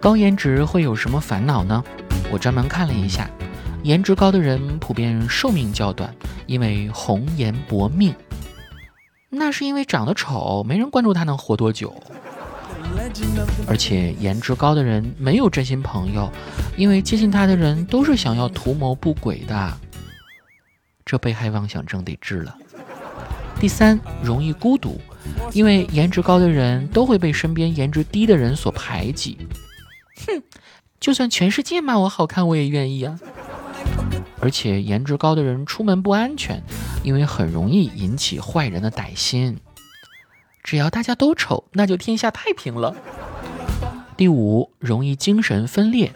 高颜值会有什么烦恼呢？我专门看了一下，颜值高的人普遍寿命较短，因为红颜薄命。那是因为长得丑，没人关注他能活多久。而且颜值高的人没有真心朋友，因为接近他的人都是想要图谋不轨的。这被害妄想症得治了。第三，容易孤独，因为颜值高的人都会被身边颜值低的人所排挤。哼，就算全世界骂我好看，我也愿意啊。而且颜值高的人出门不安全，因为很容易引起坏人的歹心。只要大家都丑，那就天下太平了。第五，容易精神分裂，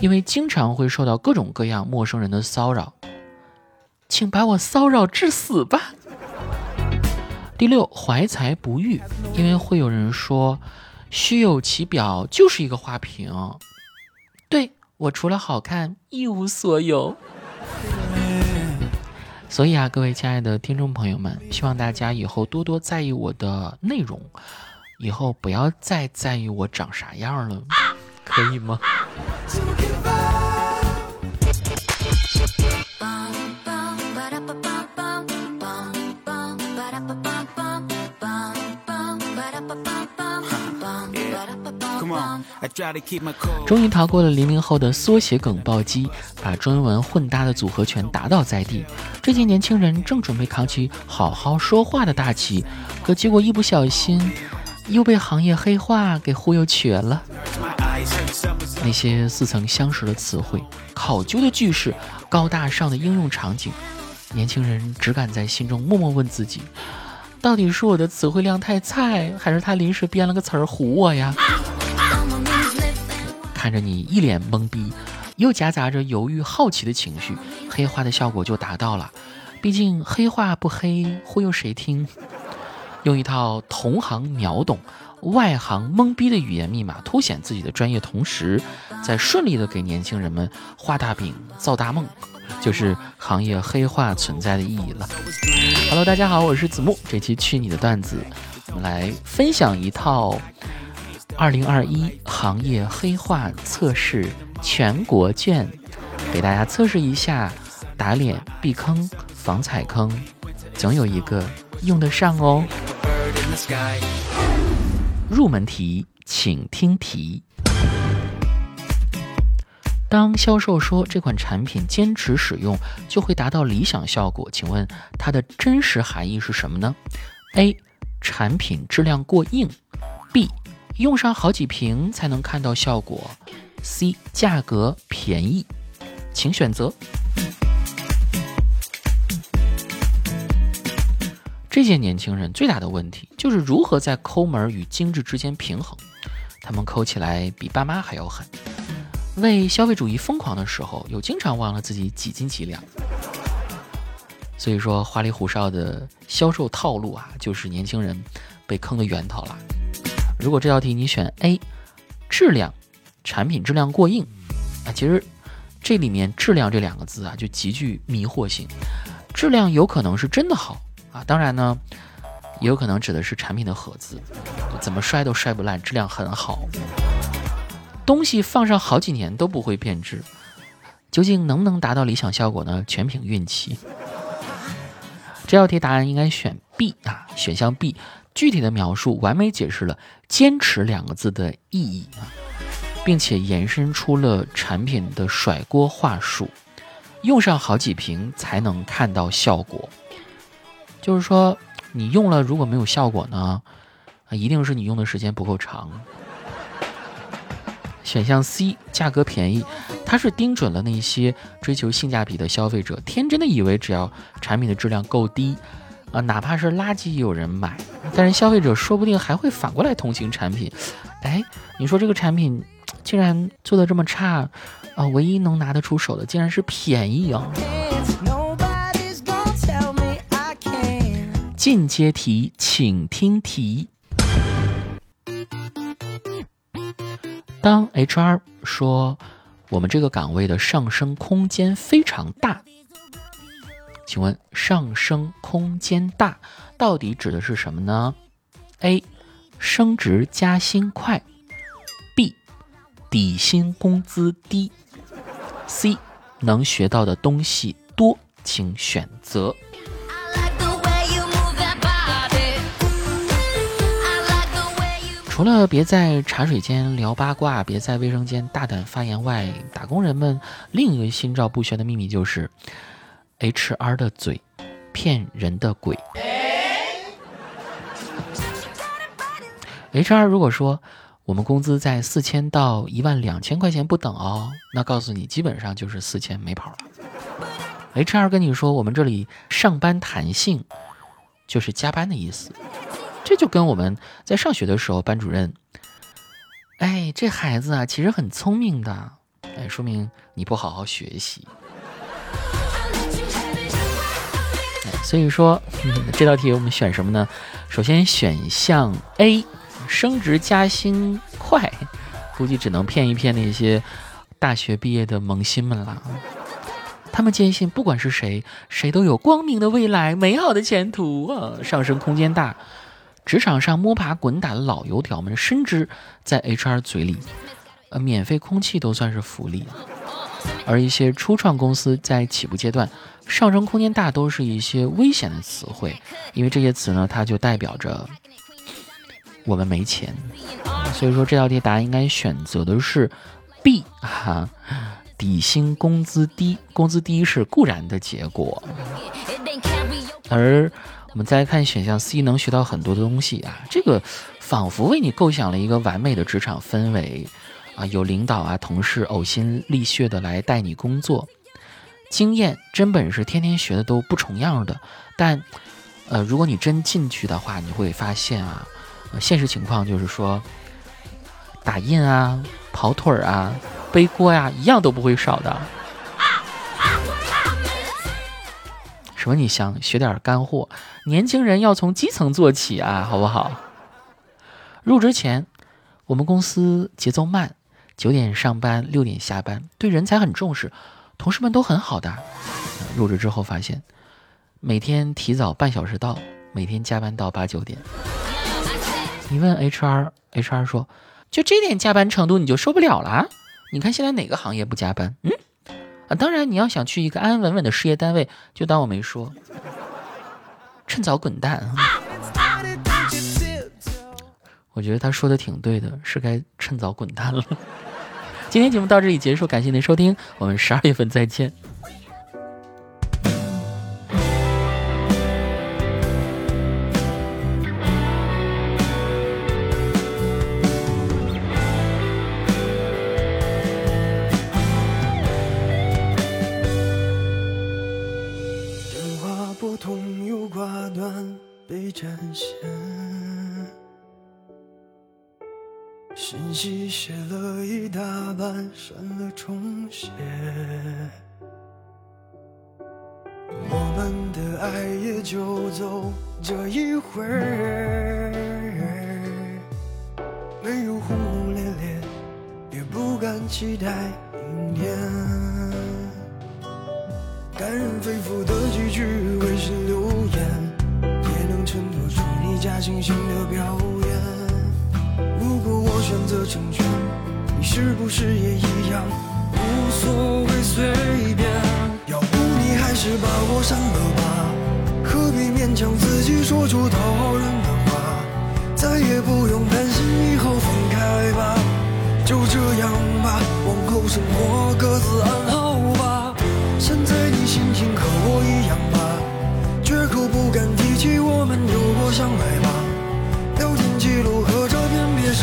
因为经常会受到各种各样陌生人的骚扰。请把我骚扰致死吧。第六，怀才不遇，因为会有人说。虚有其表就是一个花瓶，对我除了好看一无所有。所以啊，各位亲爱的听众朋友们，希望大家以后多多在意我的内容，以后不要再在意我长啥样了，可以吗？终于逃过了黎明后的缩写梗暴击，把中文混搭的组合拳打倒在地。这些年轻人正准备扛起好好说话的大旗，可结果一不小心又被行业黑话给忽悠瘸了。那些似曾相识的词汇、考究的句式、高大上的应用场景，年轻人只敢在心中默默问自己：到底是我的词汇量太菜，还是他临时编了个词儿唬我呀？看着你一脸懵逼，又夹杂着犹豫、好奇的情绪，黑化的效果就达到了。毕竟黑化不黑，忽悠谁听？用一套同行秒懂、外行懵逼的语言密码，凸显自己的专业，同时再顺利的给年轻人们画大饼、造大梦，就是行业黑化存在的意义了。Hello，大家好，我是子木。这期去你的段子，我们来分享一套。二零二一行业黑化测试全国卷，给大家测试一下，打脸避坑防踩坑，总有一个用得上哦。入门题，请听题。当销售说这款产品坚持使用就会达到理想效果，请问它的真实含义是什么呢？A. 产品质量过硬。B. 用上好几瓶才能看到效果。C 价格便宜，请选择。这些年轻人最大的问题就是如何在抠门与精致之间平衡。他们抠起来比爸妈还要狠，为消费主义疯狂的时候，又经常忘了自己几斤几两。所以说，花里胡哨的销售套路啊，就是年轻人被坑的源头了。如果这道题你选 A，质量，产品质量过硬啊，其实这里面“质量”这两个字啊就极具迷惑性。质量有可能是真的好啊，当然呢，也有可能指的是产品的盒子，怎么摔都摔不烂，质量很好，东西放上好几年都不会变质。究竟能不能达到理想效果呢？全凭运气。这道题答案应该选 B 啊，选项 B。具体的描述完美解释了“坚持”两个字的意义啊，并且延伸出了产品的甩锅话术，用上好几瓶才能看到效果。就是说，你用了如果没有效果呢，啊一定是你用的时间不够长。选项 C，价格便宜，它是盯准了那些追求性价比的消费者，天真的以为只要产品的质量够低。啊，哪怕是垃圾也有人买，但是消费者说不定还会反过来同情产品。哎，你说这个产品竟然做的这么差，啊，唯一能拿得出手的竟然是便宜啊！进阶题，请听题。当 HR 说我们这个岗位的上升空间非常大。请问上升空间大到底指的是什么呢？A. 升职加薪快，B. 底薪工资低；C 能学到的东西多，请选择。除了别在茶水间聊八卦，别在卫生间大胆发言外，打工人们另一个心照不宣的秘密就是，HR 的嘴，骗人的鬼。HR 如果说我们工资在四千到一万两千块钱不等哦，那告诉你基本上就是四千没跑了。HR 跟你说我们这里上班弹性，就是加班的意思。这就跟我们在上学的时候，班主任，哎，这孩子啊，其实很聪明的，哎，说明你不好好学习。所以说 这道题我们选什么呢？首先选项 A，升职加薪快，估计只能骗一骗那些大学毕业的萌新们了。他们坚信，不管是谁，谁都有光明的未来，美好的前途啊，上升空间大。职场上摸爬滚打的老油条们，深知在 HR 嘴里，呃，免费空气都算是福利。而一些初创公司在起步阶段，上升空间大都是一些危险的词汇，因为这些词呢，它就代表着我们没钱。所以说这道题答案应该选择的是 B 哈，底薪工资低，工资低是固然的结果，而。我们再来看选项 C，能学到很多的东西啊！这个仿佛为你构想了一个完美的职场氛围啊，有领导啊、同事呕心沥血的来带你工作，经验、真本事，天天学的都不重样的。但，呃，如果你真进去的话，你会发现啊，现实情况就是说，打印啊、跑腿儿啊、背锅呀，一样都不会少的。什么？你想学点干货？年轻人要从基层做起啊，好不好？入职前，我们公司节奏慢，九点上班，六点下班，对人才很重视，同事们都很好的。入职之后发现，每天提早半小时到，每天加班到八九点。你问 HR，HR 说，就这点加班程度你就受不了了？你看现在哪个行业不加班？嗯？当然，你要想去一个安安稳稳的事业单位，就当我没说，趁早滚蛋啊。我觉得他说的挺对的，是该趁早滚蛋了。今天节目到这里结束，感谢您收听，我们十二月份再见。信息写了一大半，删了重写。我们的爱也就走这一回，没有轰轰烈烈，也不敢期待明天。感人肺腑的几句微信留言，也能衬托出你假惺惺的表演。选择成全，你是不是也一样无所谓随便？要不你还是把我删了吧，何必勉强自己说出讨好人的话？再也不用担心以后分开吧，就这样吧，往后生活各自安好吧。现在你心情和我一样吧，绝口不敢提起我们有过相爱吧。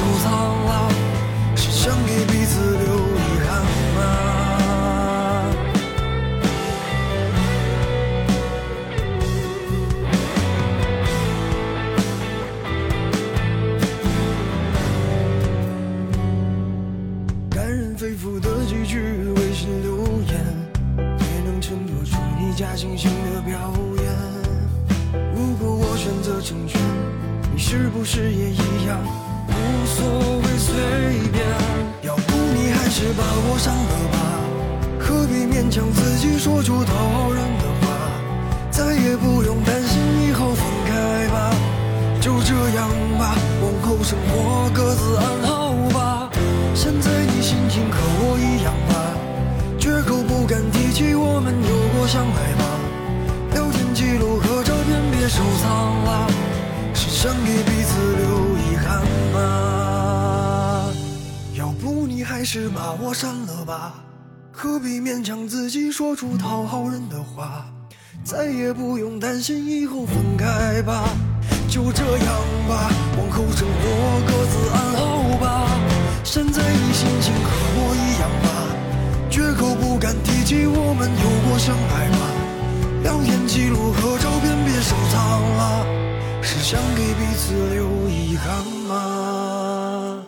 聊天记录和照片别收藏了，是想给彼此留遗憾吗？感人肺腑的几句微信留言，也能衬托出你假惺惺的表演。如果我选择成全。你是不是也一样无所谓随便？要不你还是把我删了吧，何必勉强自己说出讨好人的话？再也不用担心以后分开吧，就这样吧，往后生活各自安好还是把我删了吧，何必勉强自己说出讨好人的话？再也不用担心以后分开吧，就这样吧，往后生活各自安好吧。现在你心情和我一样吧，绝口不敢提起我们有过相爱吧。聊天记录和照片别收藏了，是想给彼此留遗憾吗？